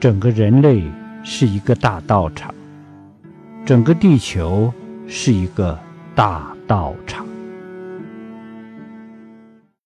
整个人类是一个大道场，整个地球是一个大道场。